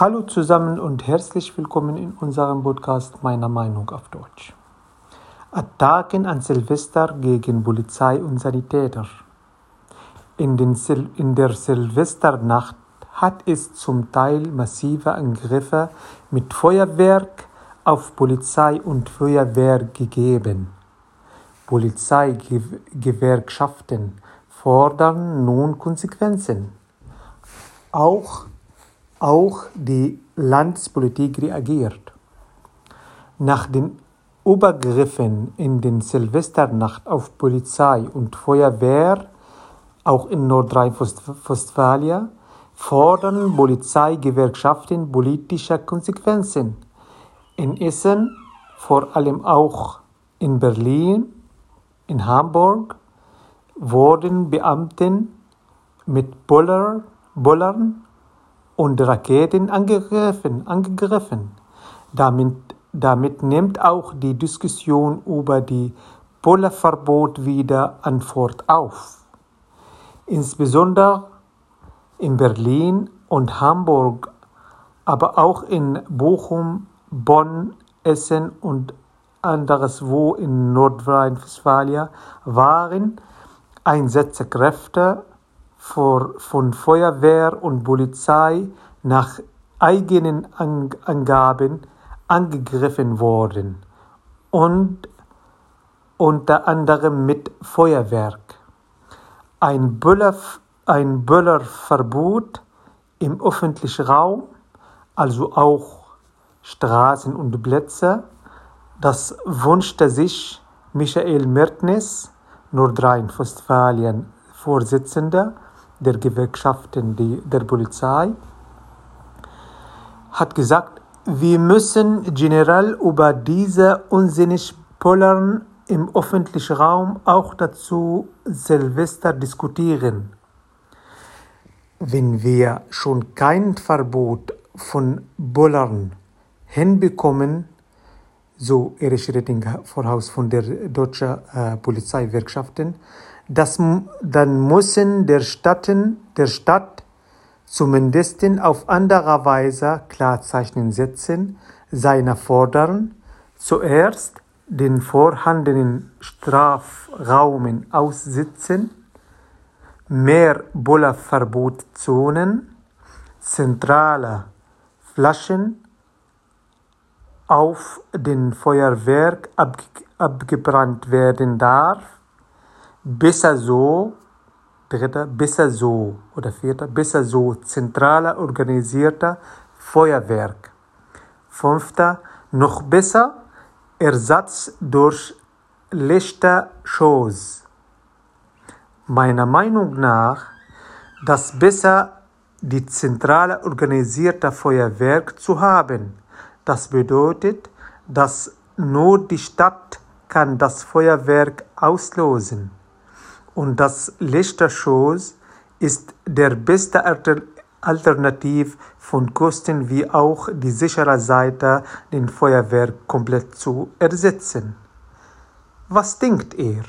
Hallo zusammen und herzlich willkommen in unserem Podcast Meiner Meinung auf Deutsch. Attacken an Silvester gegen Polizei und Sanitäter. In, in der Silvesternacht hat es zum Teil massive Angriffe mit Feuerwerk auf Polizei und Feuerwehr gegeben. Polizeigewerkschaften fordern nun Konsequenzen. Auch, auch die Landespolitik reagiert. Nach den Übergriffen in den Silvesternacht auf Polizei und Feuerwehr, auch in Nordrhein-Westfalen, fordern Polizeigewerkschaften politische Konsequenzen. In Essen, vor allem auch in Berlin, in Hamburg, wurden Beamten mit Buller, Bullern und Raketen angegriffen. angegriffen. Damit, damit nimmt auch die Diskussion über die Bullerverbot wieder an Fort auf. Insbesondere in Berlin und Hamburg, aber auch in Bochum, Bonn, Essen und anderswo in Nordrhein-Westfalen waren Einsatzkräfte von Feuerwehr und Polizei nach eigenen Angaben angegriffen worden und unter anderem mit Feuerwerk. Ein, Böller, ein Böllerverbot im öffentlichen Raum, also auch Straßen und Plätze, das wünschte sich Michael Mertens, Nordrhein-Westfalen Vorsitzender der Gewerkschaften der Polizei, hat gesagt, wir müssen generell über diese Unsinnig-Pollern im öffentlichen Raum auch dazu Silvester diskutieren. Wenn wir schon kein Verbot von Bullern hinbekommen, so Erich Rettinger voraus von der deutschen äh, Polizeigewerkschaften, das, dann müssen der, Stadten, der Stadt zumindest auf andere Weise Klarzeichen setzen, seine fordern, zuerst den vorhandenen Strafraumen aussitzen, mehr Bullerverbotzonen, zentrale Flaschen auf den Feuerwerk abge abgebrannt werden darf. Besser so, dritter, besser so oder vierter, besser so zentraler organisierter Feuerwerk. Fünfter, noch besser Ersatz durch Shows. Meiner Meinung nach, das besser die zentrale organisierte Feuerwerk zu haben das bedeutet, dass nur die Stadt kann das Feuerwerk auslösen. Und das Lichterschoss ist der beste Alternativ von Kosten wie auch die sichere Seite, den Feuerwerk komplett zu ersetzen. Was denkt ihr?